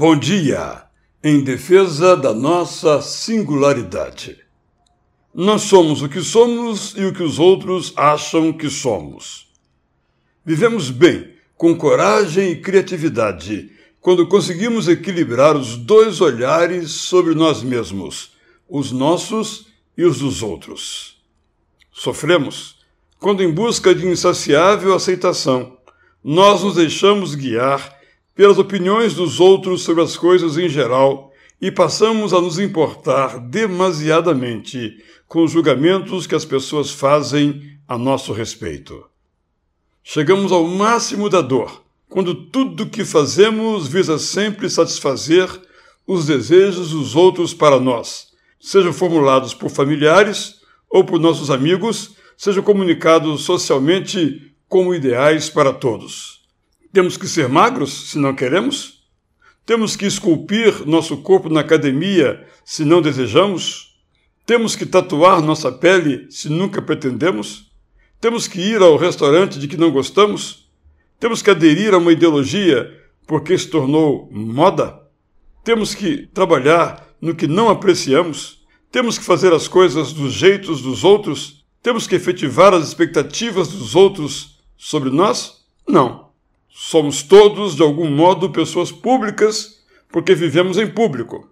Bom dia! Em defesa da nossa singularidade. Nós somos o que somos e o que os outros acham que somos. Vivemos bem, com coragem e criatividade, quando conseguimos equilibrar os dois olhares sobre nós mesmos, os nossos e os dos outros. Sofremos quando, em busca de insaciável aceitação, nós nos deixamos guiar pelas opiniões dos outros sobre as coisas em geral e passamos a nos importar demasiadamente com os julgamentos que as pessoas fazem a nosso respeito. Chegamos ao máximo da dor quando tudo o que fazemos visa sempre satisfazer os desejos dos outros para nós, sejam formulados por familiares ou por nossos amigos, sejam comunicados socialmente como ideais para todos. Temos que ser magros se não queremos? Temos que esculpir nosso corpo na academia se não desejamos? Temos que tatuar nossa pele se nunca pretendemos? Temos que ir ao restaurante de que não gostamos? Temos que aderir a uma ideologia porque se tornou moda? Temos que trabalhar no que não apreciamos? Temos que fazer as coisas dos jeitos dos outros? Temos que efetivar as expectativas dos outros sobre nós? Não. Somos todos, de algum modo, pessoas públicas porque vivemos em público.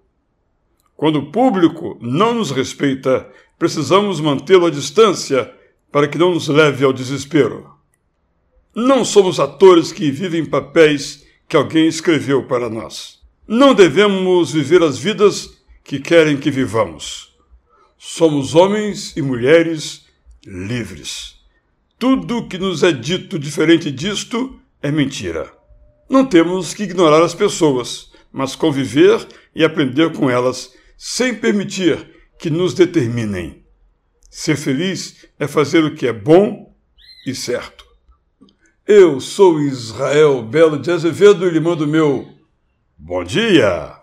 Quando o público não nos respeita, precisamos mantê-lo à distância para que não nos leve ao desespero. Não somos atores que vivem papéis que alguém escreveu para nós. Não devemos viver as vidas que querem que vivamos. Somos homens e mulheres livres. Tudo que nos é dito diferente disto é mentira. Não temos que ignorar as pessoas, mas conviver e aprender com elas sem permitir que nos determinem. Ser feliz é fazer o que é bom e certo. Eu sou Israel Belo de Azevedo e lhe mando meu bom dia!